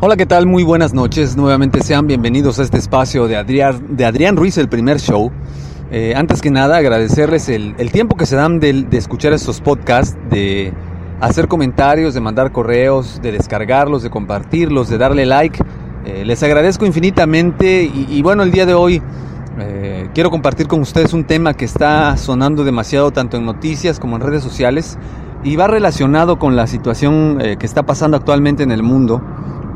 Hola, ¿qué tal? Muy buenas noches. Nuevamente sean bienvenidos a este espacio de Adrián, Ruiz, el primer show. Eh, antes que nada, agradecerles el, tiempo que se dan de, escuchar estos podcasts, de hacer comentarios, de mandar correos, de descargarlos, de compartirlos, de darle like. Eh, les agradezco infinitamente y, bueno, el día de hoy eh, quiero compartir con ustedes un tema que está sonando demasiado tanto en noticias como en redes sociales y va relacionado con la situación eh, que está pasando actualmente en el mundo,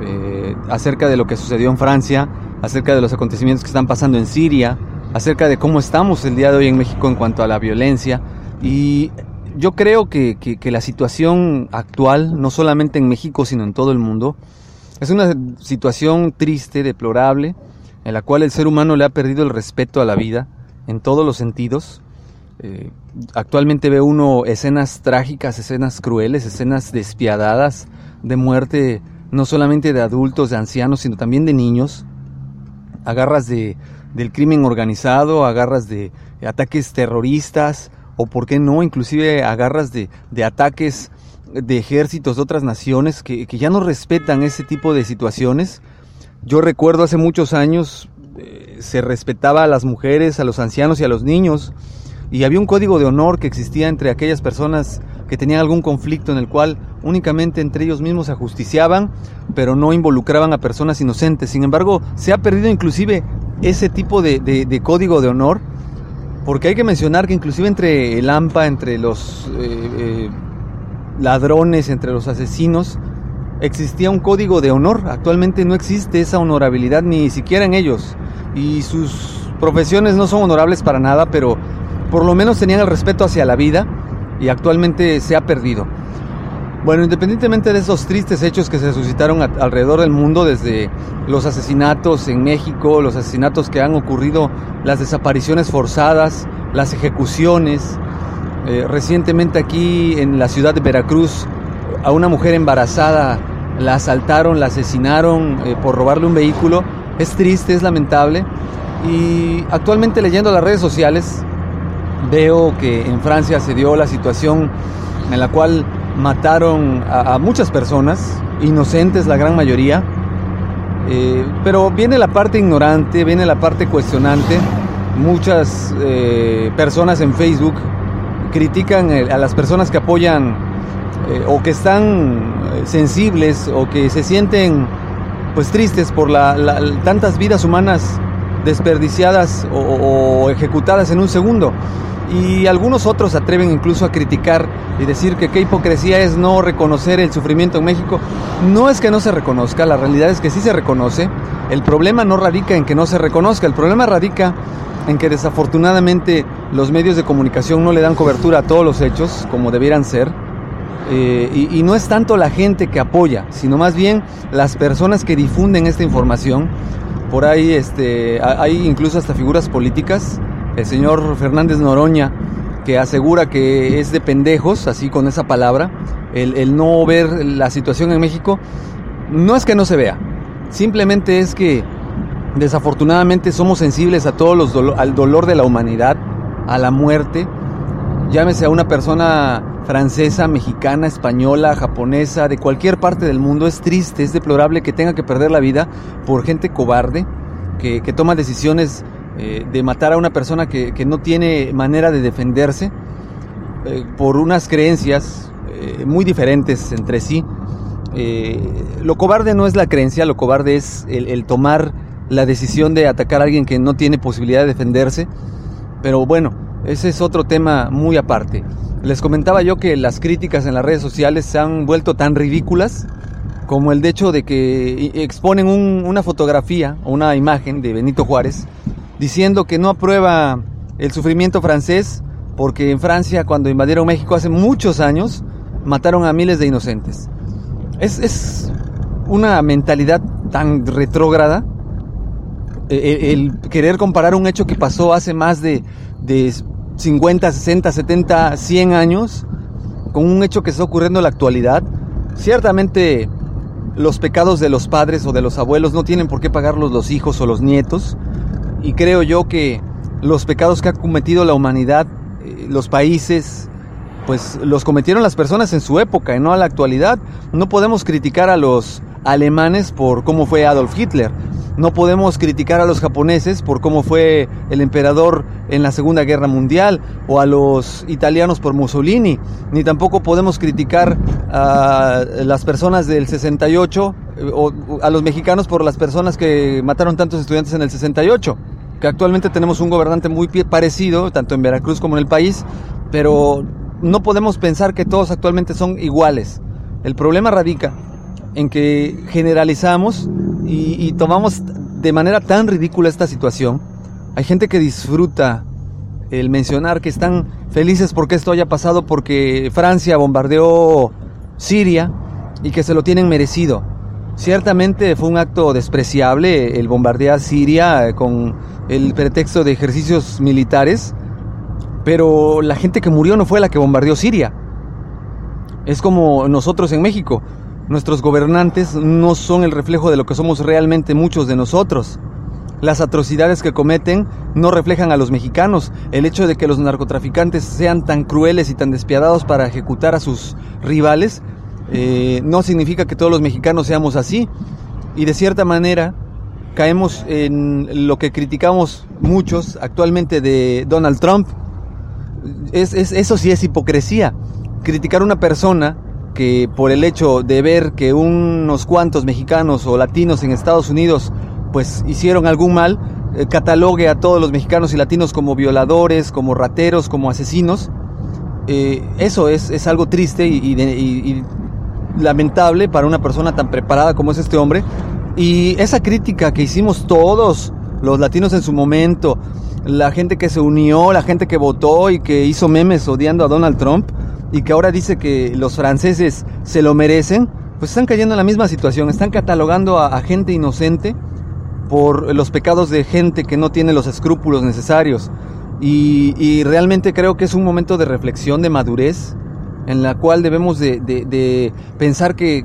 eh, acerca de lo que sucedió en Francia, acerca de los acontecimientos que están pasando en Siria, acerca de cómo estamos el día de hoy en México en cuanto a la violencia. Y yo creo que, que la situación actual, no solamente en México, sino en todo el mundo, es una situación triste, deplorable, en la cual el ser humano le ha perdido el respeto a la vida en todos los sentidos eh, actualmente ve uno escenas trágicas, escenas crueles, escenas despiadadas de muerte, no solamente de adultos, de ancianos, sino también de niños. Agarras de, del crimen organizado, agarras de ataques terroristas, o por qué no, inclusive agarras de, de ataques de ejércitos de otras naciones que, que, ya no respetan ese tipo de situaciones. Yo recuerdo hace muchos años eh, se respetaba a las mujeres, a los ancianos y a los niños y había un código de honor que existía entre aquellas personas que tenían algún conflicto en el cual únicamente entre ellos mismos se ajusticiaban, pero no involucraban a personas inocentes. Sin embargo, se ha perdido inclusive ese tipo de, código de honor, porque hay que mencionar que inclusive entre el AMPA, entre los eh, eh, ladrones, entre los asesinos, existía un código de honor. Actualmente no existe esa honorabilidad ni siquiera en ellos. Y sus profesiones no son honorables para nada, pero por lo menos tenían el respeto hacia la vida y actualmente se ha perdido. Bueno, independientemente de esos tristes hechos que se suscitaron alrededor del mundo, desde los asesinatos en México, los asesinatos que han ocurrido, las desapariciones forzadas, las ejecuciones, eh, recientemente aquí en la ciudad de Veracruz, a una mujer embarazada la asaltaron, la asesinaron eh, por robarle un vehículo. Es triste, es lamentable. Y actualmente leyendo las redes sociales, veo que en Francia se dio la situación en la cual mataron a, muchas personas, inocentes la gran mayoría, eh, pero viene la parte ignorante, viene la parte cuestionante. Muchas eh, personas en Facebook critican eh, a las personas que apoyan o que están sensibles o que se sienten pues tristes por tantas vidas humanas desperdiciadas o, ejecutadas en un segundo. Y algunos otros atreven incluso a criticar y decir que qué hipocresía es no reconocer el sufrimiento en México. No es que no se reconozca, la realidad es que sí se reconoce. El problema no radica en que no se reconozca, el problema radica en que desafortunadamente los medios de comunicación no le dan cobertura a todos los hechos como debieran ser. Eh, y, y, no es tanto la gente que apoya, sino más bien las personas que difunden esta información por ahí este, hay incluso hasta figuras políticas. El señor Fernández Noroña, que asegura que es de pendejos, así con esa palabra, el, no ver la situación en México. No es que no se vea, simplemente es que desafortunadamente somos sensibles a todos los al dolor de la humanidad, a la muerte. Llámese a una persona francesa, mexicana, española, japonesa, de cualquier parte del mundo, es triste, es deplorable que tenga que perder la vida por gente cobarde, que, toma decisiones eh, de matar a una persona que, no tiene manera de defenderse, eh, por unas creencias eh, muy diferentes entre sí. Lo cobarde no es la creencia, lo cobarde es el, tomar la decisión de atacar a alguien que no tiene posibilidad de defenderse. Pero bueno, ese es otro tema muy aparte. Les comentaba yo que las críticas en las redes sociales se han vuelto tan ridículas como el hecho de que exponen una fotografía o una imagen de Benito Juárez diciendo que no aprueba el sufrimiento francés porque en Francia cuando invadieron México hace muchos años mataron a miles de inocentes. Es, una mentalidad tan retrógrada e, e, el, querer comparar un hecho que pasó hace más de, de 50, 60, 70, 100 años con un hecho que está ocurriendo en la actualidad. Ciertamente los pecados de los padres o de los abuelos no tienen por qué pagarlos los hijos o los nietos. Y creo yo que los pecados que ha cometido la humanidad, eh, los países, pues los cometieron las personas en su época y no a la actualidad. No podemos criticar a los alemanes por cómo fue Adolf Hitler. No podemos criticar a los japoneses por cómo fue el emperador en la Segunda Guerra Mundial o a los italianos por Mussolini, ni tampoco podemos criticar a las personas del 68 eh, o a los mexicanos por las personas que mataron tantos estudiantes en el 68, que actualmente tenemos un gobernante muy parecido, tanto en Veracruz como en el país, pero no podemos pensar que todos actualmente son iguales. El problema radica en que generalizamos y, tomamos de manera tan ridícula esta situación. Hay gente que disfruta el mencionar que están felices porque esto haya pasado porque Francia bombardeó Siria y que se lo tienen merecido. Ciertamente fue un acto despreciable el bombardear Siria con el pretexto de ejercicios militares, pero la gente que murió no fue la que bombardeó Siria. Es como nosotros en México. Nuestros gobernantes no son el reflejo de lo que somos realmente muchos de nosotros. Las atrocidades que cometen no reflejan a los mexicanos. El hecho de que los narcotraficantes sean tan crueles y tan despiadados para ejecutar a sus rivales eh, no significa que todos los mexicanos seamos así. Y de cierta manera caemos en lo que criticamos muchos actualmente de Donald Trump. Es, eso sí es hipocresía. Criticar a una persona que por el hecho de ver que unos cuantos mexicanos o latinos en Estados Unidos pues hicieron algún mal, eh, catalogue a todos los mexicanos y latinos como violadores, como rateros, como asesinos. Eh, eso es, es, algo triste y, lamentable para una persona tan preparada como es este hombre. Y esa crítica que hicimos todos los latinos en su momento, la gente que se unió, la gente que votó y que hizo memes odiando a Donald Trump, y que ahora dice que los franceses se lo merecen, pues están cayendo en la misma situación, están catalogando a, gente inocente por los pecados de gente que no tiene los escrúpulos necesarios. Y, realmente creo que es un momento de reflexión, de madurez, en la cual debemos de, pensar que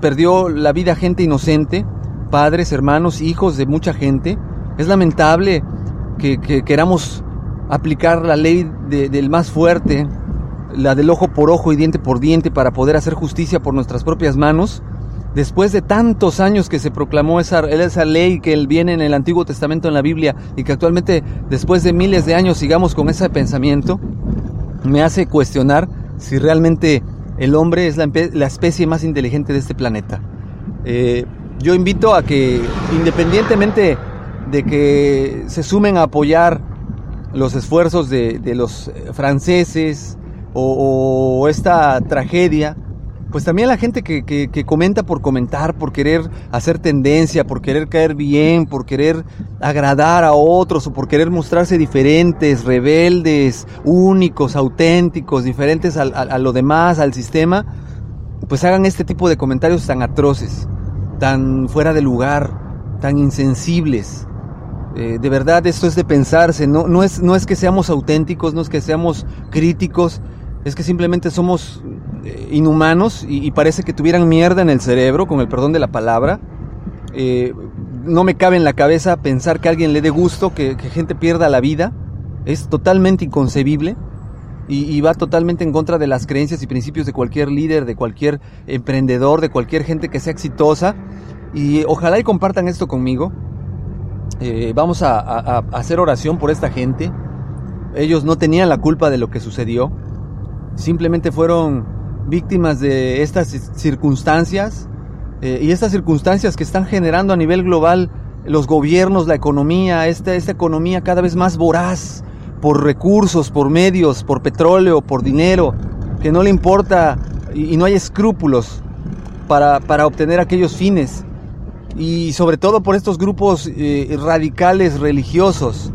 perdió la vida gente inocente, padres, hermanos, hijos de mucha gente. Es lamentable que, queramos aplicar la ley del más fuerte la del ojo por ojo y diente por diente para poder hacer justicia por nuestras propias manos, después de tantos años que se proclamó esa, esa ley que viene en el Antiguo Testamento en la Biblia y que actualmente después de miles de años sigamos con ese pensamiento, me hace cuestionar si realmente el hombre es la, especie más inteligente de este planeta. Eh, yo invito a que independientemente de que se sumen a apoyar los esfuerzos de, de los franceses, o, esta tragedia, pues también la gente que, que, comenta por comentar, por querer hacer tendencia, por querer caer bien, por querer agradar a otros o por querer mostrarse diferentes, rebeldes, únicos, auténticos, diferentes a, lo demás, al sistema, pues hagan este tipo de comentarios tan atroces, tan fuera de lugar, tan insensibles. Eh, de verdad esto es de pensarse, no, no, es, no es que seamos auténticos, no es que seamos críticos, es que simplemente somos eh, inhumanos y, parece que tuvieran mierda en el cerebro, con el perdón de la palabra. Eh, no me cabe en la cabeza pensar que a alguien le dé gusto que, gente pierda la vida. Es totalmente inconcebible y, va totalmente en contra de las creencias y principios de cualquier líder, de cualquier emprendedor, de cualquier gente que sea exitosa. Y ojalá compartan esto conmigo. Eh, vamos a hacer oración por esta gente. Ellos no tenían la culpa de lo que sucedió simplemente fueron víctimas de estas circunstancias eh, y estas circunstancias que están generando a nivel global los gobiernos, la economía, esta, esta economía cada vez más voraz por recursos, por medios, por petróleo, por dinero, que no le importa y, no hay escrúpulos para, para, obtener aquellos fines. Y sobre todo por estos grupos eh, radicales religiosos,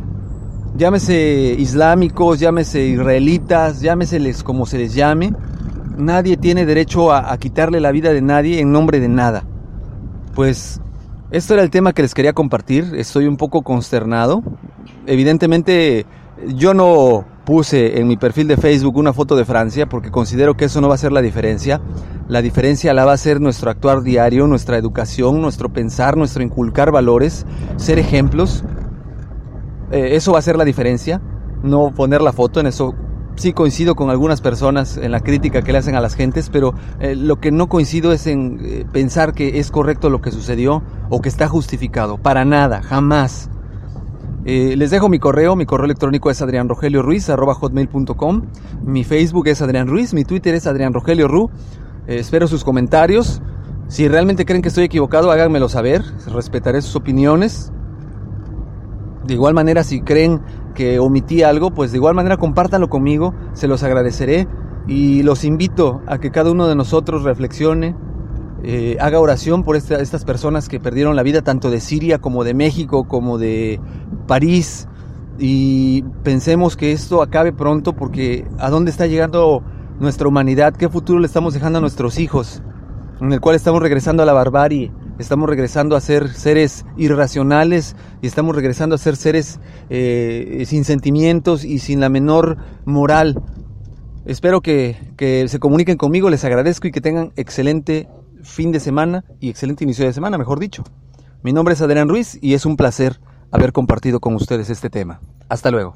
llámese islámicos, llámese israelitas, llámeseles como se les llame, nadie tiene derecho a, a quitarle la vida de nadie en nombre de nada. Pues esto era el tema que les quería compartir. Estoy un poco consternado. Evidentemente, yo no puse en mi perfil de Facebook una foto de Francia porque considero que eso no va a ser la diferencia. La diferencia la va a ser nuestro actuar diario, nuestra educación, nuestro pensar, nuestro inculcar valores, ser ejemplos. Eh, eso va a ser la diferencia. No poner la foto en eso sí coincido con algunas personas en la crítica que le hacen a las gentes, pero eh, lo que no coincido es en eh, pensar que es correcto lo que sucedió o que está justificado. Para nada, jamás. Eh, les dejo mi correo, mi correo electrónico es hotmail.com mi Facebook es Adrián Ruiz, mi Twitter es Adrián Rogelio Ru. espero sus comentarios. Si realmente creen que estoy equivocado, háganmelo saber. Respetaré sus opiniones. De igual manera, si creen que omití algo, pues de igual manera compártanlo conmigo, se los agradeceré y los invito a que cada uno de nosotros reflexione, eh, haga oración por estas personas que perdieron la vida tanto de Siria como de México como de París. Y pensemos que esto acabe pronto porque a dónde está llegando nuestra humanidad, qué futuro le estamos dejando a nuestros hijos, en el cual estamos regresando a la barbarie estamos regresando a ser seres irracionales y estamos regresando a ser seres eh, sin sentimientos y sin la menor moral. Espero que, que se comuniquen conmigo, les agradezco y que tengan excelente fin de semana y excelente inicio de semana, mejor dicho. Mi nombre es Adrián Ruiz y es un placer haber compartido con ustedes este tema. Hasta luego.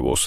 huevos.